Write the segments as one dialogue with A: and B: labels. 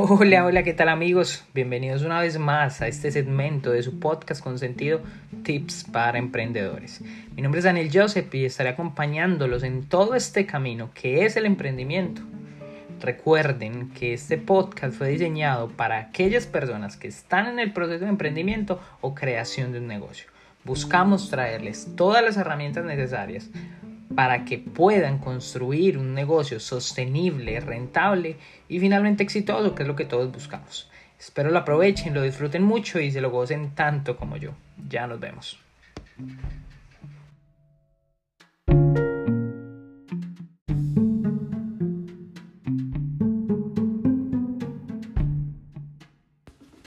A: Hola, hola, ¿qué tal amigos? Bienvenidos una vez más a este segmento de su podcast con sentido Tips para Emprendedores. Mi nombre es Daniel Joseph y estaré acompañándolos en todo este camino que es el emprendimiento. Recuerden que este podcast fue diseñado para aquellas personas que están en el proceso de emprendimiento o creación de un negocio. Buscamos traerles todas las herramientas necesarias para que puedan construir un negocio sostenible, rentable y finalmente exitoso, que es lo que todos buscamos. Espero lo aprovechen, lo disfruten mucho y se lo gocen tanto como yo. Ya nos vemos.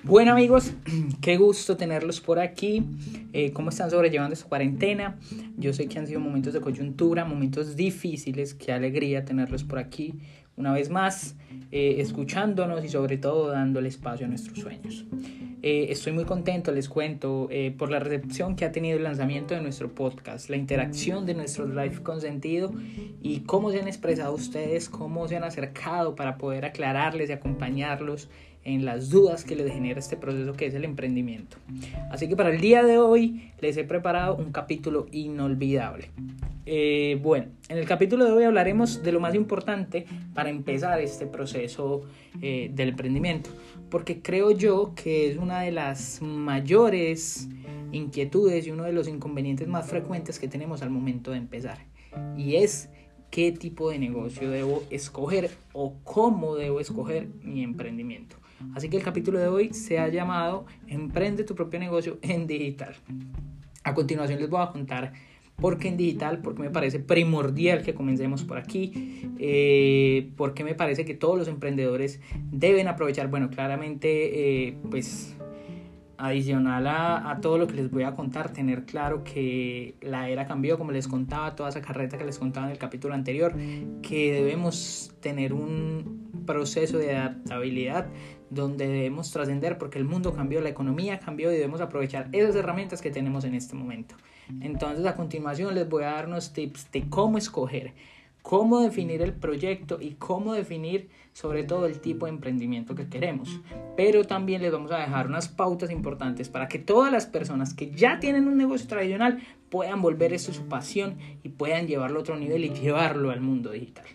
A: Bueno amigos, qué gusto tenerlos por aquí. Eh, ¿Cómo están sobrellevando esta cuarentena? Yo sé que han sido momentos de coyuntura, momentos difíciles. Qué alegría tenerlos por aquí una vez más, eh, escuchándonos y sobre todo dándole espacio a nuestros sueños. Eh, estoy muy contento, les cuento, por la recepción que ha tenido el lanzamiento de nuestro podcast, la interacción de nuestros live con sentido y cómo se han expresado ustedes, cómo se han acercado para poder aclararles y acompañarlos en las dudas que les genera este proceso que es el emprendimiento. Así que para el día de hoy les he preparado un capítulo inolvidable. Eh, bueno, en el capítulo de hoy hablaremos de lo más importante para empezar este proceso eh, del emprendimiento, porque creo yo que es una de las mayores inquietudes y uno de los inconvenientes más frecuentes que tenemos al momento de empezar, y es qué tipo de negocio debo escoger o cómo debo escoger mi emprendimiento. Así que el capítulo de hoy se ha llamado Emprende tu propio negocio en digital. A continuación les voy a contar por qué en digital, porque me parece primordial que comencemos por aquí, eh, porque me parece que todos los emprendedores deben aprovechar, bueno, claramente, eh, pues adicional a, a, todo lo que les voy a contar, tener claro que la era cambió, como les contaba, toda esa carreta que les contaba en el capítulo anterior, que debemos tener un proceso de adaptabilidad donde debemos trascender porque el mundo cambió, la economía cambió y debemos aprovechar esas herramientas que tenemos en este momento. Entonces a continuación les voy a dar unos tips de cómo escoger, cómo definir el proyecto y cómo definir sobre todo el tipo de emprendimiento que queremos. Pero también les vamos a dejar unas pautas importantes para que todas las personas que ya tienen un negocio tradicional puedan volver esto su pasión y puedan llevarlo a otro nivel y llevarlo al mundo digital.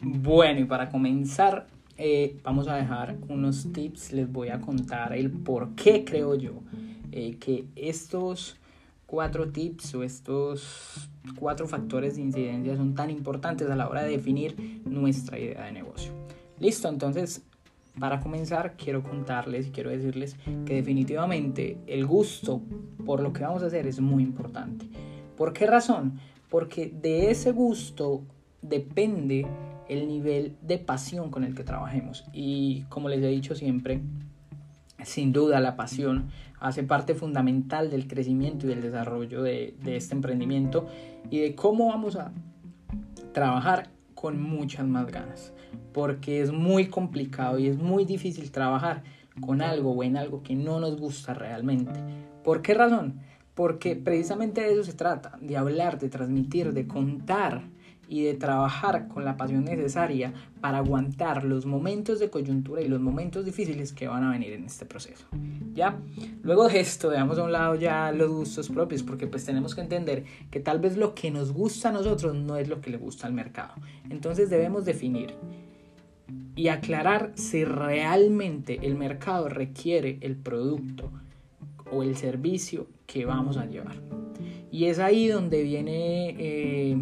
A: Bueno, y para comenzar, eh, vamos a dejar unos tips. Les voy a contar el por qué creo yo eh, que estos cuatro tips o estos cuatro factores de incidencia son tan importantes a la hora de definir nuestra idea de negocio. Listo, entonces para comenzar quiero contarles y quiero decirles que definitivamente el gusto por lo que vamos a hacer es muy importante. ¿Por qué razón? Porque de ese gusto depende el nivel de pasión con el que trabajemos. Y como les he dicho siempre, sin duda la pasión hace parte fundamental del crecimiento y del desarrollo de, este emprendimiento y de cómo vamos a trabajar con muchas más ganas. Porque es muy complicado y es muy difícil trabajar con algo o en algo que no nos gusta realmente. ¿Por qué razón? Porque precisamente de eso se trata, de hablar, de transmitir, de contar y de trabajar con la pasión necesaria para aguantar los momentos de coyuntura y los momentos difíciles que van a venir en este proceso. ¿Ya? Luego de esto, dejamos a un lado ya los gustos propios, porque pues tenemos que entender que tal vez lo que nos gusta a nosotros no es lo que le gusta al mercado. Entonces debemos definir y aclarar si realmente el mercado requiere el producto o el servicio que vamos a llevar. Y es ahí donde viene... Eh,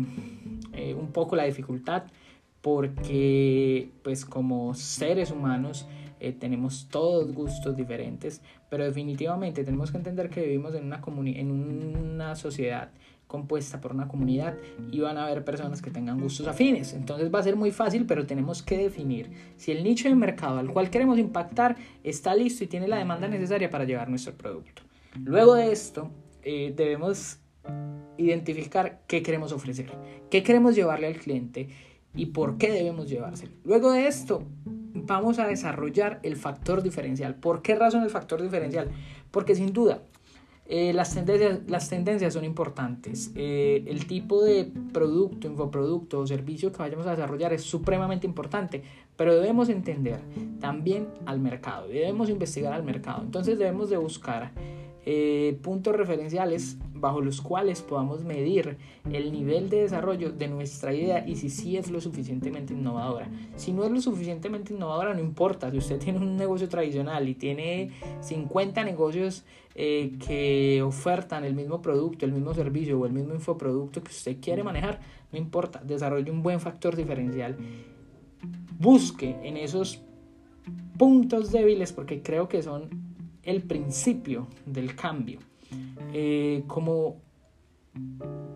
A: eh, un poco la dificultad porque pues como seres humanos eh, tenemos todos gustos diferentes, pero definitivamente tenemos que entender que vivimos en una, en una sociedad compuesta por una comunidad y van a haber personas que tengan gustos afines. Entonces va a ser muy fácil, pero tenemos que definir si el nicho de mercado al cual queremos impactar está listo y tiene la demanda necesaria para llevar nuestro producto. Luego de esto, eh, debemos identificar qué queremos ofrecer, qué queremos llevarle al cliente y por qué debemos llevárselo. Luego de esto, vamos a desarrollar el factor diferencial. ¿Por qué razón el factor diferencial? Porque sin duda, eh, las, tendencias, las tendencias son importantes. Eh, el tipo de producto, infoproducto o servicio que vayamos a desarrollar es supremamente importante, pero debemos entender también al mercado, debemos investigar al mercado. Entonces debemos de buscar eh, puntos referenciales bajo los cuales podamos medir el nivel de desarrollo de nuestra idea y si sí es lo suficientemente innovadora. Si no es lo suficientemente innovadora, no importa. Si usted tiene un negocio tradicional y tiene 50 negocios eh, que ofertan el mismo producto, el mismo servicio o el mismo infoproducto que usted quiere manejar, no importa. Desarrolle un buen factor diferencial. Busque en esos puntos débiles porque creo que son el principio del cambio. Eh, como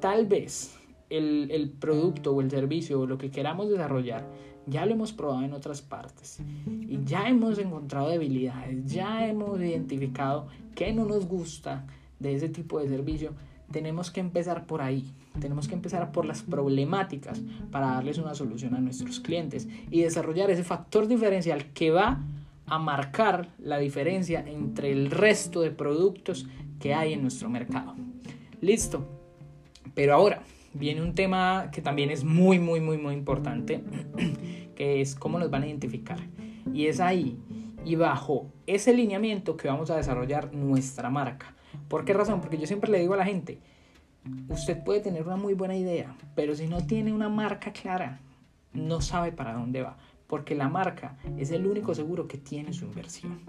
A: tal vez el, el, producto o el servicio o lo que queramos desarrollar ya lo hemos probado en otras partes y ya hemos encontrado debilidades, ya hemos identificado qué no nos gusta de ese tipo de servicio, tenemos que empezar por ahí. Tenemos que empezar por las problemáticas para darles una solución a nuestros clientes y desarrollar ese factor diferencial que va a marcar la diferencia entre el resto de productos que hay en nuestro mercado. Listo. Pero ahora viene un tema que también es muy, muy, muy, muy importante, que es cómo nos van a identificar. Y es ahí y bajo ese lineamiento que vamos a desarrollar nuestra marca. ¿Por qué razón? Porque yo siempre le digo a la gente, usted puede tener una muy buena idea, pero si no tiene una marca clara, no sabe para dónde va porque la marca es el único seguro que tiene su inversión.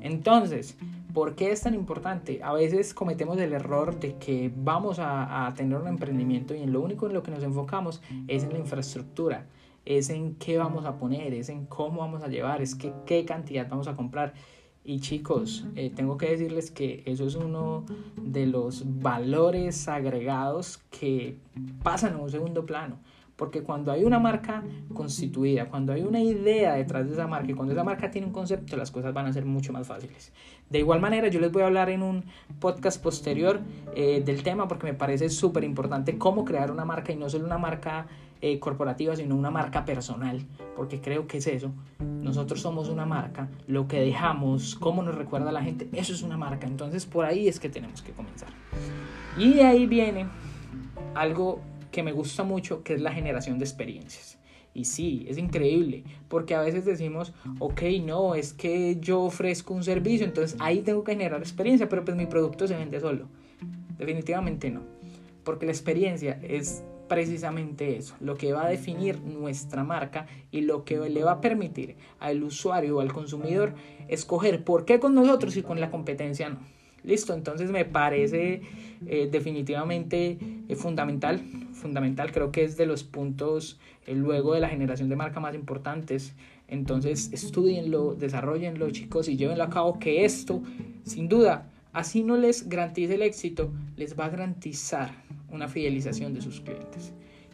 A: Entonces, ¿por qué es tan importante? A veces cometemos el error de que vamos a, tener un emprendimiento y en lo único en lo que nos enfocamos es en la infraestructura, es en qué vamos a poner, es en cómo vamos a llevar, es que, qué cantidad vamos a comprar. Y chicos, eh, tengo que decirles que eso es uno de los valores agregados que pasan a un segundo plano. Porque cuando hay una marca constituida, cuando hay una idea detrás de esa marca y cuando esa marca tiene un concepto, las cosas van a ser mucho más fáciles. De igual manera, yo les voy a hablar en un podcast posterior eh, del tema porque me parece súper importante cómo crear una marca y no solo una marca eh, corporativa, sino una marca personal, porque creo que es eso. Nosotros somos una marca, lo que dejamos, cómo nos recuerda la gente, eso es una marca. Entonces por ahí es que tenemos que comenzar. Y de ahí viene algo que me gusta mucho, que es la generación de experiencias. Y sí, es increíble, porque a veces decimos, ok, no, es que yo ofrezco un servicio, entonces ahí tengo que generar experiencia, pero pues mi producto se vende solo. Definitivamente no, porque la experiencia es precisamente eso, lo que va a definir nuestra marca y lo que le va a permitir al usuario o al consumidor escoger por qué con nosotros y con la competencia no. Listo, entonces me parece eh, definitivamente eh, fundamental, fundamental, creo que es de los puntos eh, luego de la generación de marca más importantes. Entonces estudienlo, desarrollenlo chicos y llévenlo a cabo que esto, sin duda, así no les garantice el éxito, les va a garantizar una fidelización de sus clientes.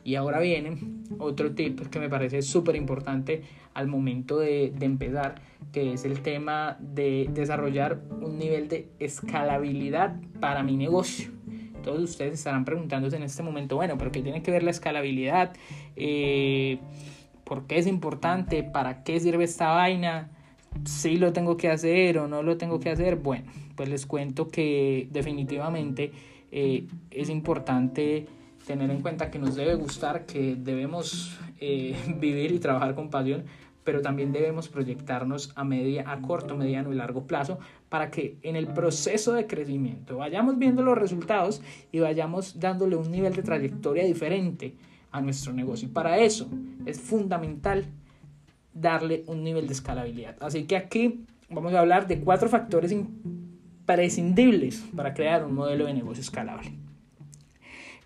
A: Y ahora viene otro tip que me parece súper importante al momento de, de, empezar, que es el tema de desarrollar un nivel de escalabilidad para mi negocio. Todos ustedes estarán preguntándose en este momento, bueno, pero ¿qué tiene que ver la escalabilidad? Eh, ¿Por qué es importante? ¿Para qué sirve esta vaina? ¿Sí lo tengo que hacer o no lo tengo que hacer? Bueno, pues les cuento que definitivamente eh, es importante tener en cuenta que nos debe gustar, que debemos eh, vivir y trabajar con pasión, pero también debemos proyectarnos a, media, a corto, mediano y largo plazo para que en el proceso de crecimiento vayamos viendo los resultados y vayamos dándole un nivel de trayectoria diferente a nuestro negocio. Y para eso es fundamental darle un nivel de escalabilidad. Así que aquí vamos a hablar de cuatro factores imprescindibles para crear un modelo de negocio escalable.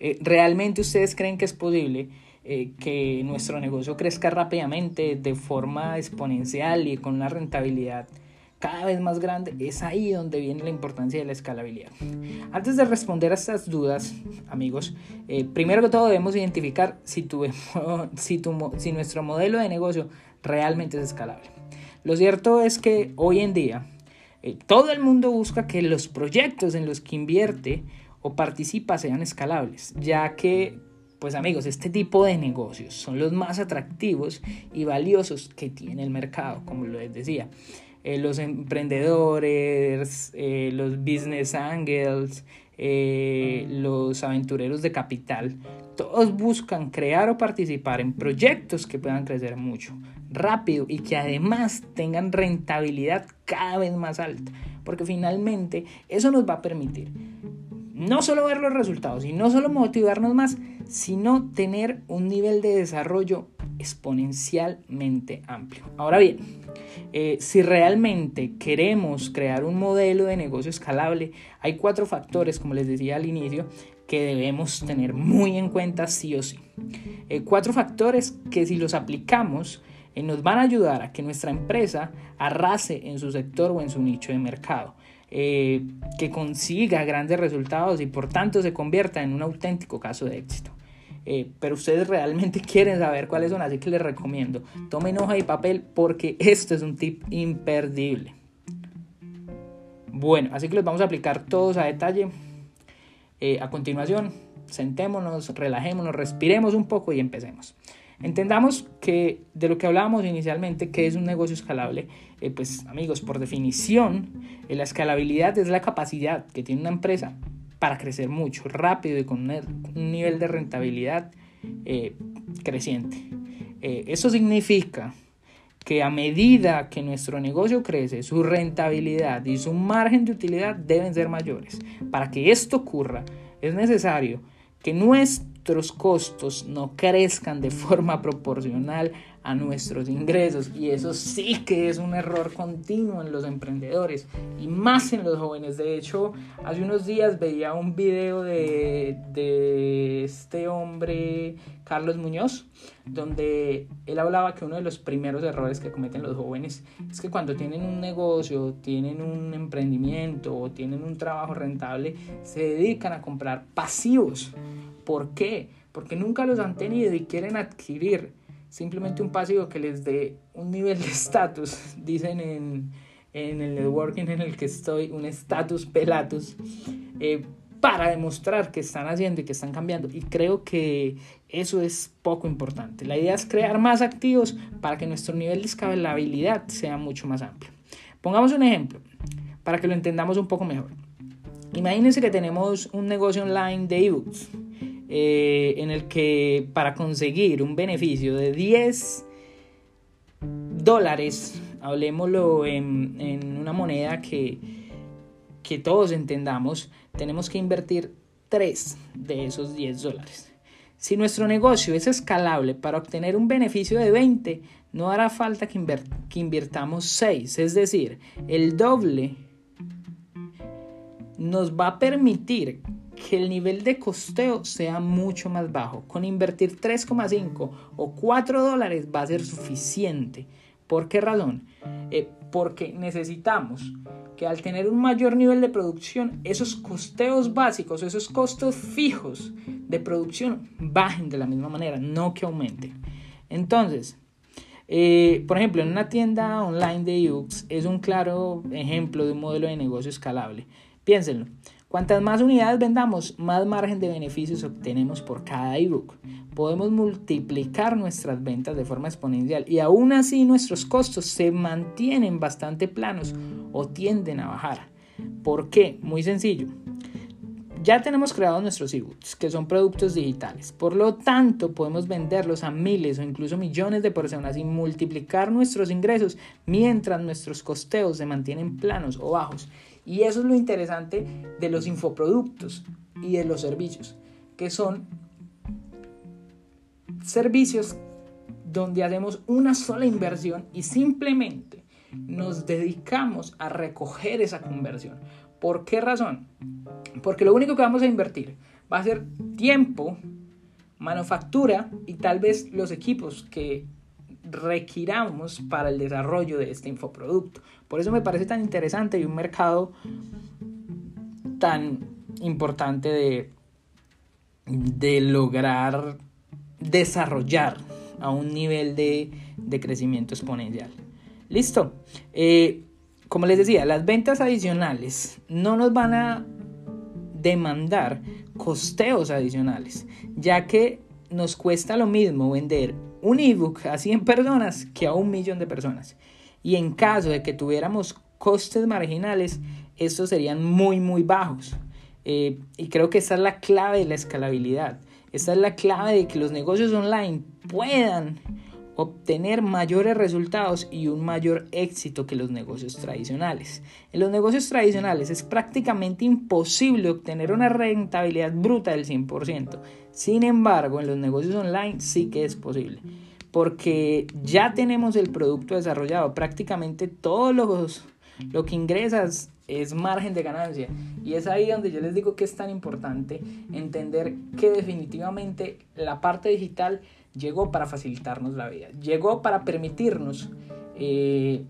A: Eh, ¿Realmente ustedes creen que es posible eh, que nuestro negocio crezca rápidamente, de forma exponencial y con una rentabilidad cada vez más grande? Es ahí donde viene la importancia de la escalabilidad. Antes de responder a estas dudas, amigos, eh, primero que todo debemos identificar si, tu, si, si nuestro modelo de negocio realmente es escalable. Lo cierto es que hoy en día todo el mundo busca que los proyectos en los que invierte o participa sean escalables, ya que pues amigos, este tipo de negocios son los más atractivos y valiosos que tiene el mercado, como les decía. Eh, los emprendedores, eh, los business angels, eh, los aventureros de capital, todos buscan crear o participar en proyectos que puedan crecer mucho, rápido y que además tengan rentabilidad cada vez más alta, porque finalmente eso nos va a permitir no solo ver los resultados y no solo motivarnos más, sino tener un nivel de desarrollo exponencialmente amplio. Ahora bien, eh, si realmente queremos crear un modelo de negocio escalable, hay cuatro factores, como les decía al inicio, que debemos tener muy en cuenta sí o sí. Eh, cuatro factores que si los aplicamos eh, nos van a ayudar a que nuestra empresa arrase en su sector o en su nicho de mercado. Que consiga grandes resultados y por tanto se convierta en un auténtico caso de éxito. Eh, pero ustedes realmente quieren saber cuáles son, así que les recomiendo, tomen hoja y papel porque esto es un tip imperdible. Bueno, así que los vamos a aplicar todos a detalle. Eh, a continuación, sentémonos, relajémonos, respiremos un poco y empecemos. Entendamos que de lo que hablábamos inicialmente, que es un negocio escalable, eh, pues amigos, por definición, la escalabilidad es la capacidad que tiene una empresa para crecer mucho, rápido y con un nivel de rentabilidad eh, creciente. Eh, eso significa que a medida que nuestro negocio crece, su rentabilidad y su margen de utilidad deben ser mayores. Para que esto ocurra, es necesario que nuestros costos no crezcan de forma proporcional a nuestros ingresos y eso sí que es un error continuo en los emprendedores y más en los jóvenes. De hecho, hace unos días veía un video de, de este hombre, Carlos Muñoz, donde él hablaba que uno de los primeros errores que cometen los jóvenes es que cuando tienen un negocio, tienen un emprendimiento o tienen un trabajo rentable, se dedican a comprar pasivos. ¿Por qué? Porque nunca los han tenido y quieren adquirir simplemente un pasivo que les dé un nivel de estatus, dicen en, en, el networking en el que estoy, un estatus pelatus, eh, para demostrar que están haciendo y que están cambiando. Y creo que eso es poco importante. La idea es crear más activos para que nuestro nivel de escalabilidad sea mucho más amplio. Pongamos un ejemplo para que lo entendamos un poco mejor. Imagínense que tenemos un negocio online de ebooks eh, en el que para conseguir un beneficio de 10 dólares, hablemoslo en, una moneda que, que todos entendamos, tenemos que invertir 3 de esos 10 dólares. Si nuestro negocio es escalable para obtener un beneficio de 20, no hará falta que invirtamos 6, es decir, el doble nos va a permitir que el nivel de costeo sea mucho más bajo. Con invertir 3,5 o 4 dólares va a ser suficiente. ¿Por qué razón? Eh, porque necesitamos que al tener un mayor nivel de producción, esos costeos básicos, esos costos fijos de producción bajen de la misma manera, no que aumenten. Entonces, eh, por ejemplo, en una tienda online de UX es un claro ejemplo de un modelo de negocio escalable. Piénsenlo. Cuantas más unidades vendamos, más margen de beneficios obtenemos por cada ebook. Podemos multiplicar nuestras ventas de forma exponencial y aún así nuestros costos se mantienen bastante planos o tienden a bajar. ¿Por qué? Muy sencillo. Ya tenemos creados nuestros ebooks, que son productos digitales. Por lo tanto, podemos venderlos a miles o incluso millones de personas y multiplicar nuestros ingresos mientras nuestros costeos se mantienen planos o bajos. Y eso es lo interesante de los infoproductos y de los servicios, que son servicios donde hacemos una sola inversión y simplemente nos dedicamos a recoger esa conversión. ¿Por qué razón? Porque lo único que vamos a invertir va a ser tiempo, manufactura y tal vez los equipos que requiramos para el desarrollo de este infoproducto. Por eso me parece tan interesante y un mercado tan importante de, de lograr desarrollar a un nivel de, crecimiento exponencial. Listo. Eh, como les decía, las ventas adicionales no nos van a demandar costeos adicionales, ya que nos cuesta lo mismo vender un ebook a 100 personas que a un millón de personas. Y en caso de que tuviéramos costes marginales, estos serían muy, muy bajos. Eh, y creo que esa es la clave de la escalabilidad. Esta es la clave de que los negocios online puedan obtener mayores resultados y un mayor éxito que los negocios tradicionales. En los negocios tradicionales es prácticamente imposible obtener una rentabilidad bruta del 100%. Sin embargo, en los negocios online sí que es posible. Porque ya tenemos el producto desarrollado. Prácticamente todos los lo que ingresas es margen de ganancia. Y es ahí donde yo les digo que es tan importante entender que definitivamente la parte digital llegó para facilitarnos la vida, llegó para permitirnos eh,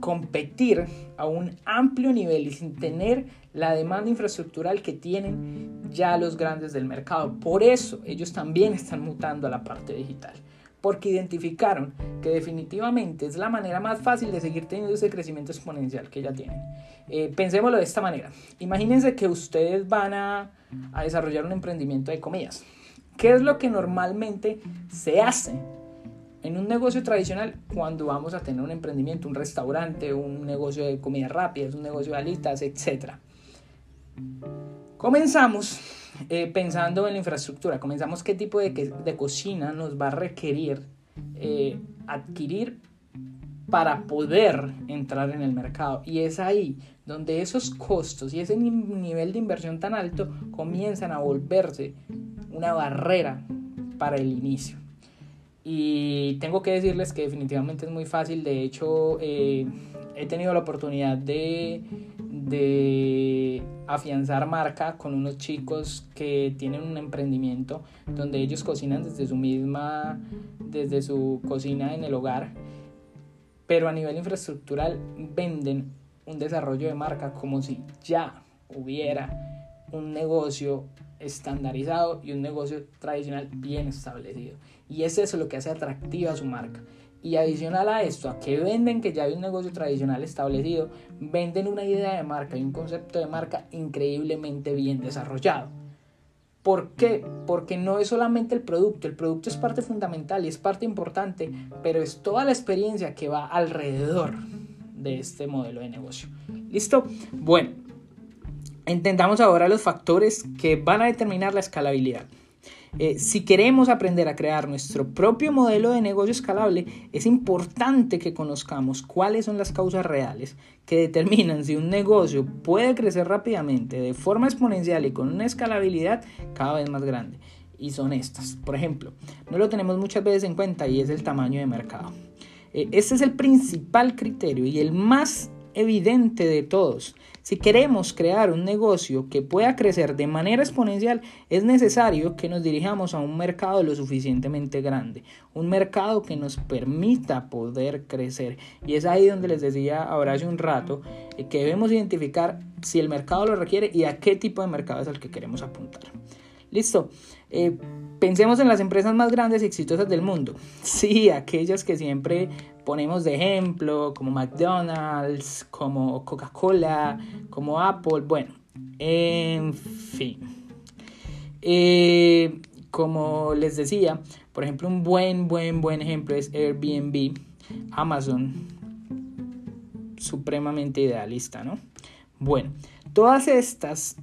A: competir a un amplio nivel y sin tener la demanda infraestructural que tienen ya los grandes del mercado. Por eso ellos también están mutando a la parte digital porque identificaron que definitivamente es la manera más fácil de seguir teniendo ese crecimiento exponencial que ya tienen. Eh, pensémoslo de esta manera. Imagínense que ustedes van a, a desarrollar un emprendimiento de comidas. ¿Qué es lo que normalmente se hace en un negocio tradicional cuando vamos a tener un emprendimiento, un restaurante, un negocio de comida rápida, un negocio de alitas, etcétera? Comenzamos eh, pensando en la infraestructura, comenzamos qué tipo de, de cocina nos va a requerir eh, adquirir para poder entrar en el mercado. Y es ahí donde esos costos y ese nivel de inversión tan alto comienzan a volverse una barrera para el inicio. Y tengo que decirles que definitivamente es muy fácil. De hecho, eh, he tenido la oportunidad de, de afianzar marca con unos chicos que tienen un emprendimiento donde ellos cocinan desde su misma, desde su cocina en el hogar, pero a nivel infraestructural venden un desarrollo de marca como si ya hubiera un negocio estandarizado y un negocio tradicional bien establecido. Y es eso lo que hace atractiva su marca. Y adicional a esto, a que venden que ya hay un negocio tradicional establecido, venden una idea de marca y un concepto de marca increíblemente bien desarrollado. ¿Por qué? Porque no es solamente el producto, el producto es parte fundamental y es parte importante, pero es toda la experiencia que va alrededor de este modelo de negocio. ¿Listo? Bueno, Entendamos ahora los factores que van a determinar la escalabilidad. Eh, si queremos aprender a crear nuestro propio modelo de negocio escalable, es importante que conozcamos cuáles son las causas reales que determinan si un negocio puede crecer rápidamente, de forma exponencial y con una escalabilidad cada vez más grande. Y son estas. Por ejemplo, no lo tenemos muchas veces en cuenta y es el tamaño de mercado. Eh, este es el principal criterio y el más evidente de todos. Si queremos crear un negocio que pueda crecer de manera exponencial, es necesario que nos dirijamos a un mercado lo suficientemente grande, un mercado que nos permita poder crecer. Y es ahí donde les decía ahora hace un rato eh, que debemos identificar si el mercado lo requiere y a qué tipo de mercado es al que queremos apuntar. Listo. Eh, pensemos en las empresas más grandes y exitosas del mundo. Sí, aquellas que siempre ponemos de ejemplo, como McDonald's, como Coca-Cola, como Apple, bueno, en fin. Eh, como les decía, por ejemplo, un buen, buen, buen ejemplo es Airbnb, Amazon, supremamente idealista, ¿no? Bueno, todas estas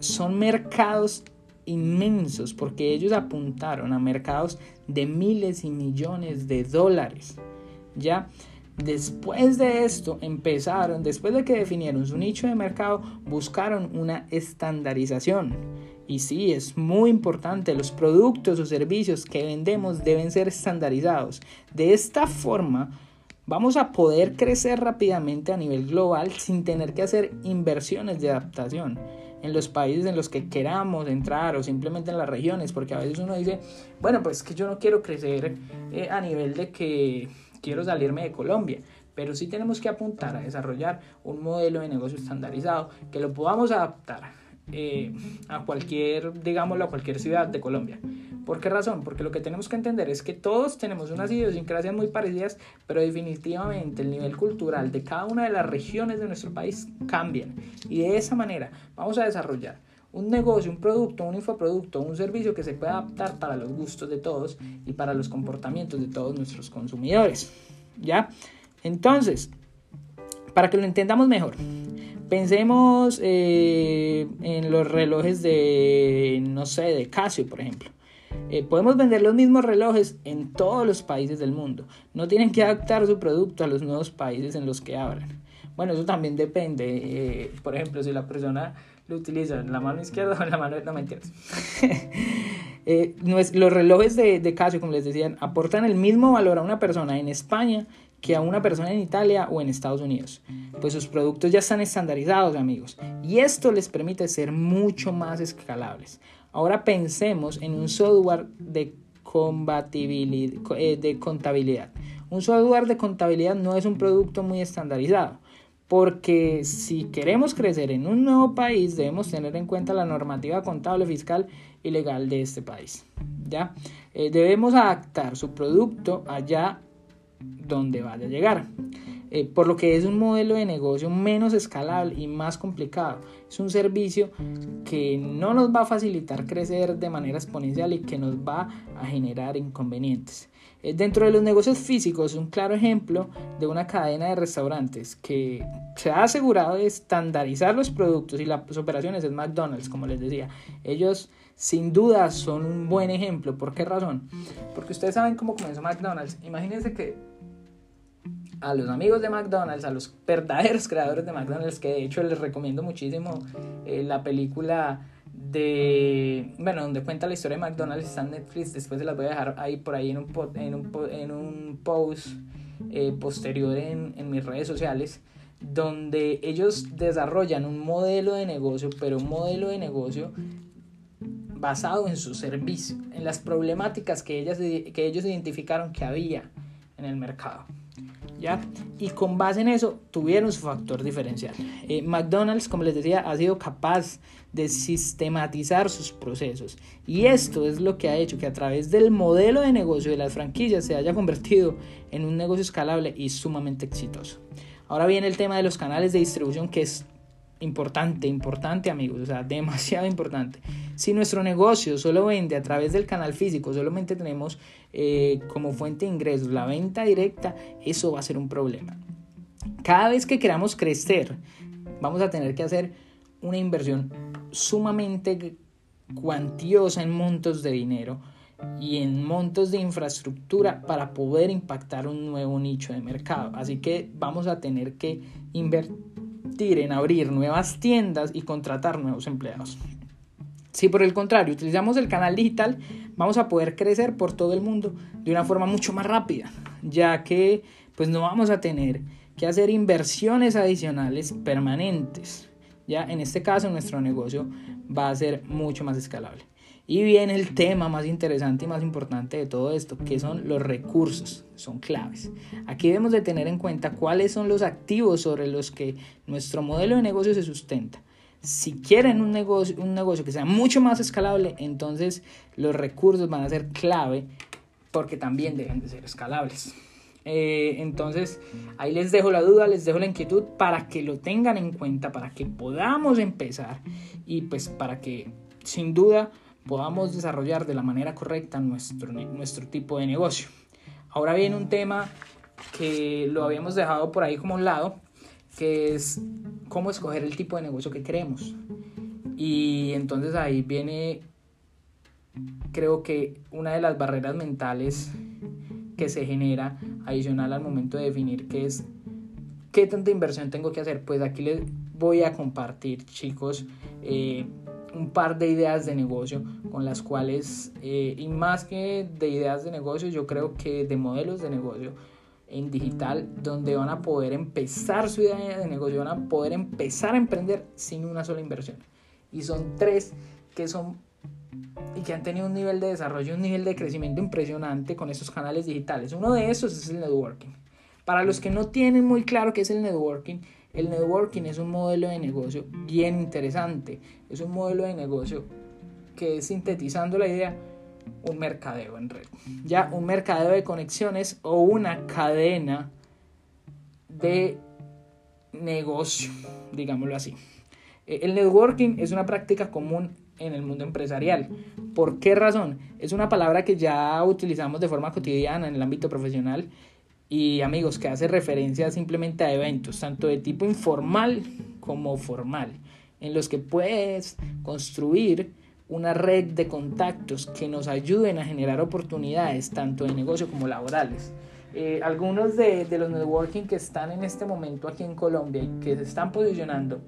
A: son mercados inmensos porque ellos apuntaron a mercados de miles y millones de dólares. Ya después de esto empezaron, después de que definieron su nicho de mercado, buscaron una estandarización. Y sí, es muy importante, los productos o servicios que vendemos deben ser estandarizados. De esta forma, vamos a poder crecer rápidamente a nivel global sin tener que hacer inversiones de adaptación en los países en los que queramos entrar o simplemente en las regiones, porque a veces uno dice, bueno, pues que yo no quiero crecer eh, a nivel de que quiero salirme de Colombia, pero sí tenemos que apuntar a desarrollar un modelo de negocio estandarizado que lo podamos adaptar eh, a cualquier, digámoslo, a cualquier ciudad de Colombia. ¿Por qué razón? Porque lo que tenemos que entender es que todos tenemos unas idiosincrasias muy parecidas, pero definitivamente el nivel cultural de cada una de las regiones de nuestro país cambian. Y de esa manera vamos a desarrollar un negocio, un producto, un infoproducto, un servicio que se pueda adaptar para los gustos de todos y para los comportamientos de todos nuestros consumidores. ¿Ya? Entonces, para que lo entendamos mejor, pensemos eh, en los relojes de, no sé, de Casio, por ejemplo. Eh, podemos vender los mismos relojes en todos los países del mundo. No tienen que adaptar su producto a los nuevos países en los que abran. Bueno, eso también depende. Eh, por ejemplo, si la persona lo utiliza en la mano izquierda o en la mano no me entiendes. Eh, los relojes de, Casio, como les decían, aportan el mismo valor a una persona en España que a una persona en Italia o en Estados Unidos. Pues sus productos ya están estandarizados, amigos. Y esto les permite ser mucho más escalables. Ahora pensemos en un software de, eh, de contabilidad. Un software de contabilidad no es un producto muy estandarizado, porque si queremos crecer en un nuevo país debemos tener en cuenta la normativa contable, fiscal y legal de este país. ¿ya? Eh, debemos adaptar su producto allá donde vaya a llegar. Eh, por lo que es un modelo de negocio menos escalable y más complicado. Es un servicio que no nos va a facilitar crecer de manera exponencial y que nos va a generar inconvenientes. Eh, dentro de los negocios físicos, un claro ejemplo de una cadena de restaurantes que se ha asegurado de estandarizar los productos y las operaciones es McDonald's, como les decía. Ellos sin duda son un buen ejemplo. ¿Por qué razón? Porque ustedes saben cómo comenzó McDonald's. Imagínense que a los amigos de McDonald's, a los verdaderos creadores de McDonald's, que de hecho les recomiendo muchísimo eh, la película de, bueno, donde cuenta la historia de McDonald's, está en Netflix, después se las voy a dejar ahí por ahí en un, en un, en un post eh, posterior en, en mis redes sociales, donde ellos desarrollan un modelo de negocio, pero un modelo de negocio basado en su servicio, en las problemáticas que, ellas, que ellos identificaron que había en el mercado. Y con base en eso tuvieron su factor diferencial. Eh, McDonald's, como les decía, ha sido capaz de sistematizar sus procesos. Y esto es lo que ha hecho que a través del modelo de negocio de las franquicias se haya convertido en un negocio escalable y sumamente exitoso. Ahora viene el tema de los canales de distribución que es importante, importante amigos, o sea, demasiado importante. Si nuestro negocio solo vende a través del canal físico, solamente tenemos eh, como fuente de ingresos la venta directa, eso va a ser un problema. Cada vez que queramos crecer, vamos a tener que hacer una inversión sumamente cuantiosa en montos de dinero y en montos de infraestructura para poder impactar un nuevo nicho de mercado. Así que vamos a tener que invertir en abrir nuevas tiendas y contratar nuevos empleados. Si por el contrario utilizamos el canal digital, vamos a poder crecer por todo el mundo de una forma mucho más rápida, ya que pues no vamos a tener que hacer inversiones adicionales permanentes. Ya en este caso nuestro negocio va a ser mucho más escalable. Y viene el tema más interesante y más importante de todo esto, que son los recursos, son claves. Aquí debemos de tener en cuenta cuáles son los activos sobre los que nuestro modelo de negocio se sustenta. Si quieren un negocio, un negocio que sea mucho más escalable, entonces los recursos van a ser clave porque también deben de ser escalables. Eh, entonces, ahí les dejo la duda, les dejo la inquietud para que lo tengan en cuenta, para que podamos empezar y pues para que sin duda podamos desarrollar de la manera correcta nuestro, nuestro tipo de negocio. Ahora viene un tema que lo habíamos dejado por ahí como un lado, que es cómo escoger el tipo de negocio que queremos. Y entonces ahí viene, creo que una de las barreras mentales que se genera adicional al momento de definir qué es, qué tanta inversión tengo que hacer. Pues aquí les voy a compartir, chicos, eh, un par de ideas de negocio con las cuales, eh, y más que de ideas de negocio, yo creo que de modelos de negocio en digital, donde van a poder empezar su idea de negocio, van a poder empezar a emprender sin una sola inversión. Y son tres que son y que han tenido un nivel de desarrollo, un nivel de crecimiento impresionante con estos canales digitales. Uno de esos es el networking. Para los que no tienen muy claro qué es el networking, el networking es un modelo de negocio bien interesante. Es un modelo de negocio que es sintetizando la idea un mercadeo en red. Ya un mercadeo de conexiones o una cadena de negocio, digámoslo así. Eh, el networking es una práctica común en el mundo empresarial. ¿Por qué razón? Es una palabra que ya utilizamos de forma cotidiana en el ámbito profesional y amigos que hace referencia simplemente a eventos, tanto de tipo informal como formal, en los que puedes construir una red de contactos que nos ayuden a generar oportunidades tanto de negocio como laborales. Eh, algunos de, de, los networking que están en este momento aquí en Colombia y que se están posicionando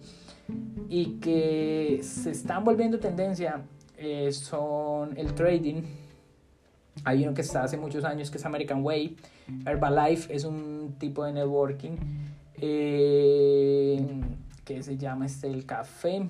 A: y que se están volviendo tendencia eh, son el trading. Hay uno que está hace muchos años que es American Way. Herbalife es un tipo de networking. Eh, que se llama este el café.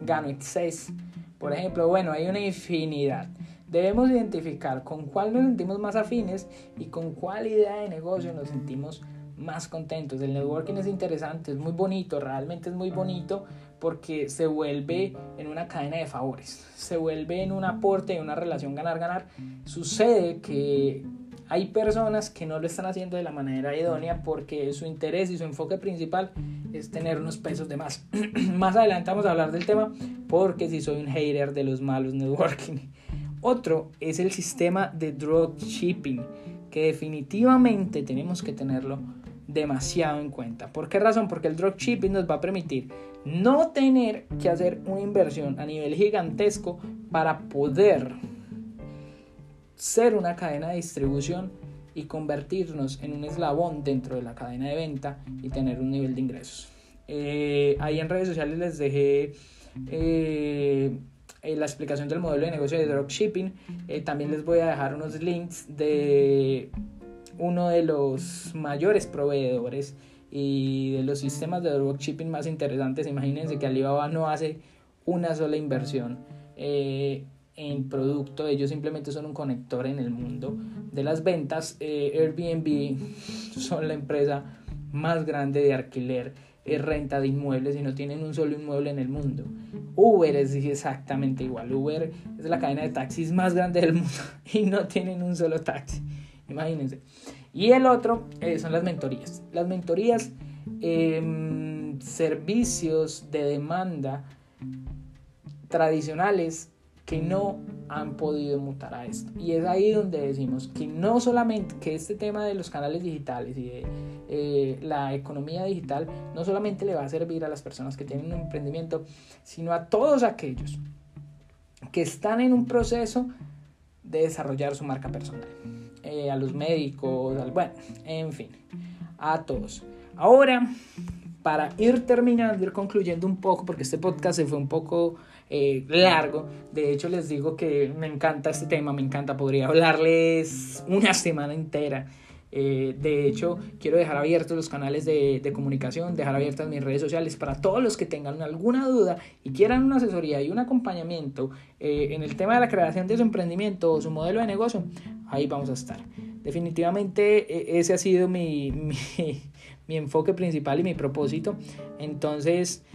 A: Gano Excess. Por ejemplo, bueno, hay una infinidad. Debemos identificar con cuál nos sentimos más afines y con cuál idea de negocio nos sentimos más contentos. El networking es interesante, es muy bonito, realmente es muy bonito porque se vuelve en una cadena de favores, se vuelve en un aporte, en una relación ganar-ganar. Sucede que hay personas que no lo están haciendo de la manera idónea porque su interés y su enfoque principal es tener unos pesos de más. más adelante vamos a hablar del tema porque si soy un hater de los malos networking. Otro es el sistema de dropshipping que definitivamente tenemos que tenerlo demasiado en cuenta. ¿Por qué razón? Porque el dropshipping nos va a permitir no tener que hacer una inversión a nivel gigantesco para poder ser una cadena de distribución y convertirnos en un eslabón dentro de la cadena de venta y tener un nivel de ingresos. Eh, ahí en redes sociales les dejé eh, la explicación del modelo de negocio de dropshipping. Eh, también les voy a dejar unos links de uno de los mayores proveedores y de los sistemas de dropshipping más interesantes. Imagínense que Alibaba no hace una sola inversión eh, en producto, ellos simplemente son un conector en el mundo de las ventas. Eh, Airbnb son la empresa más grande de alquiler y renta de inmuebles y no tienen un solo inmueble en el mundo. Uber es exactamente igual. Uber es la cadena de taxis más grande del mundo y no tienen un solo taxi. Imagínense. Y el otro eh, son las mentorías. Las mentorías, em, servicios de demanda tradicionales que no han podido mutar a esto. Y es ahí donde decimos que no solamente que este tema de los canales digitales y de eh, la economía digital no solamente le va a servir a las personas que tienen un emprendimiento, sino a todos aquellos que están en un proceso de desarrollar su marca personal. Eh, a los médicos, bueno, en fin, a todos. Ahora, para ir terminando, ir concluyendo un poco, porque este podcast se fue un poco eh, largo, de hecho les digo que me encanta este tema, me encanta, podría hablarles una semana entera eh, de hecho, quiero dejar abiertos los canales de, comunicación, dejar abiertas mis redes sociales para todos los que tengan alguna duda y quieran una asesoría y un acompañamiento eh, en el tema de la creación de su emprendimiento o su modelo de negocio. Ahí vamos a estar. Definitivamente e, ese ha sido mi, mi enfoque principal y mi propósito. Entonces,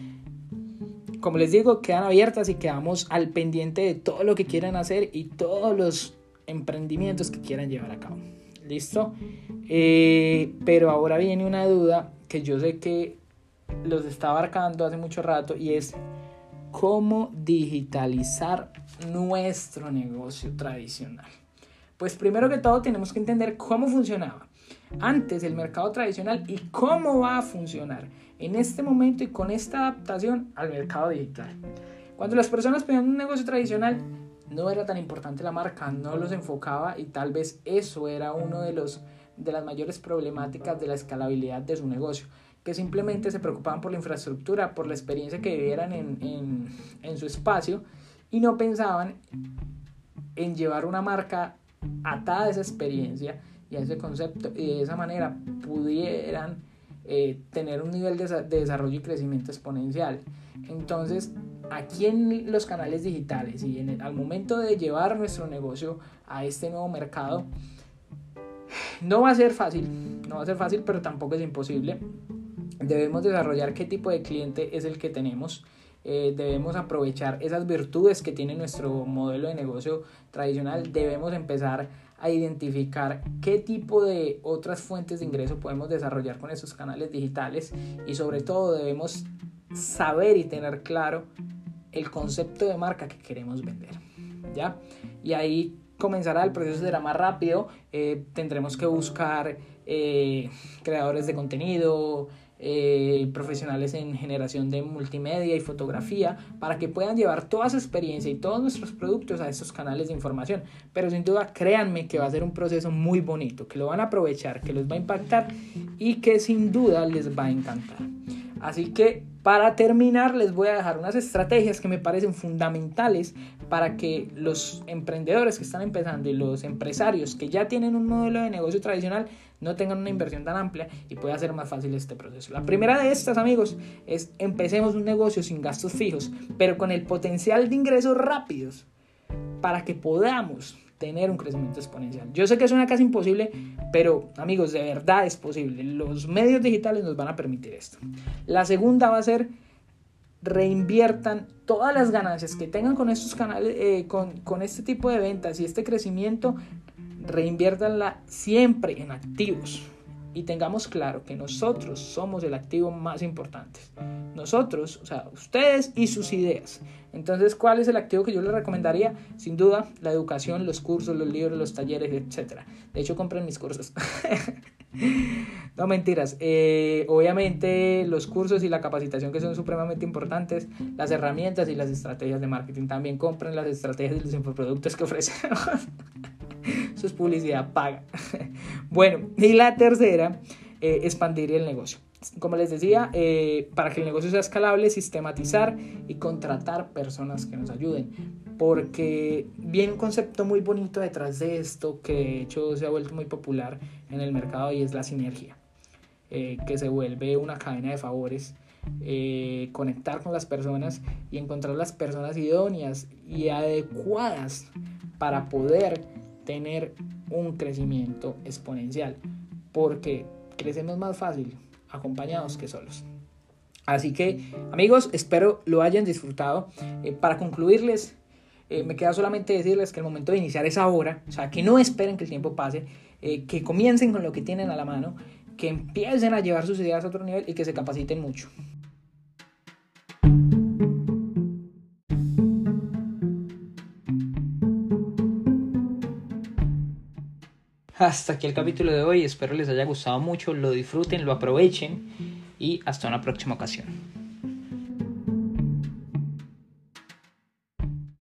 A: como les digo, quedan abiertas y quedamos al pendiente de todo lo que quieran hacer y todos los emprendimientos que quieran llevar a cabo. ¿Listo? Eh, pero ahora viene una duda que yo sé que los está abarcando hace mucho rato y es cómo digitalizar nuestro negocio tradicional. Pues primero que todo tenemos que entender cómo funcionaba antes el mercado tradicional y cómo va a funcionar en este momento y con esta adaptación al mercado digital. Cuando las personas pedían un negocio tradicional, no era tan importante la marca, no los enfocaba y tal vez eso era uno de los de las mayores problemáticas de la escalabilidad de su negocio, que simplemente se preocupaban por la infraestructura, por la experiencia que vivieran en, en su espacio y no pensaban en llevar una marca atada a esa experiencia y a ese concepto y de esa manera pudieran eh, tener un nivel de, de, desarrollo y crecimiento exponencial. Entonces, aquí en los canales digitales y en el, al momento de llevar nuestro negocio a este nuevo mercado, no va a ser fácil, no va a ser fácil, pero tampoco es imposible. Debemos desarrollar qué tipo de cliente es el que tenemos. Eh, debemos aprovechar esas virtudes que tiene nuestro modelo de negocio tradicional. Debemos empezar a identificar qué tipo de otras fuentes de ingreso podemos desarrollar con esos canales digitales y sobre todo debemos saber y tener claro el concepto de marca que queremos vender. ¿Ya? Y ahí comenzará el proceso será más rápido. Eh, tendremos que buscar eh, creadores de contenido, eh, profesionales en generación de multimedia y fotografía para que puedan llevar toda su experiencia y todos nuestros productos a estos canales de información. Pero sin duda, créanme que va a ser un proceso muy bonito, que lo van a aprovechar, que los va a impactar y que sin duda les va a encantar. Así que para terminar les voy a dejar unas estrategias que me parecen fundamentales para que los emprendedores que están empezando y los empresarios que ya tienen un modelo de negocio tradicional no tengan una inversión tan amplia y pueda ser más fácil este proceso. La primera de estas, amigos, es empecemos un negocio sin gastos fijos, pero con el potencial de ingresos rápidos para que podamos tener un crecimiento exponencial. Yo sé que es una casi imposible, pero amigos, de verdad es posible. Los medios digitales nos van a permitir esto. La segunda va a ser reinviertan todas las ganancias que tengan con estos canales, eh, con, con este tipo de ventas y este crecimiento, reinviértanla siempre en activos y tengamos claro que nosotros somos el activo más importante. Nosotros, o sea, ustedes y sus ideas. Entonces, ¿cuál es el activo que yo les recomendaría? Sin duda, la educación, los cursos, los libros, los talleres, etc. De hecho, compren mis cursos. no mentiras. Eh, obviamente, los cursos y la capacitación que son supremamente importantes, las herramientas y las estrategias de marketing. También compren las estrategias y los infoproductos que ofrecemos. Eso es publicidad paga. bueno, y la tercera, eh, expandir el negocio. Como les decía, eh, para que el negocio sea escalable, sistematizar y contratar personas que nos ayuden. Porque viene un concepto muy bonito detrás de esto que de hecho se ha vuelto muy popular en el mercado y es la sinergia. Eh, que se vuelve una cadena de favores. conectar con las personas y encontrar las personas idóneas y adecuadas para poder tener un crecimiento exponencial, porque crecemos más fácil acompañados que solos. Así que amigos, espero lo hayan disfrutado. Eh, para concluirles, eh, me queda solamente decirles que el momento de iniciar es ahora, o sea, que no esperen que el tiempo pase, eh, que comiencen con lo que tienen a la mano, que empiecen a llevar sus ideas a otro nivel y que se capaciten mucho. Hasta aquí el capítulo de hoy, espero les haya gustado mucho, lo disfruten, lo aprovechen y hasta una próxima ocasión.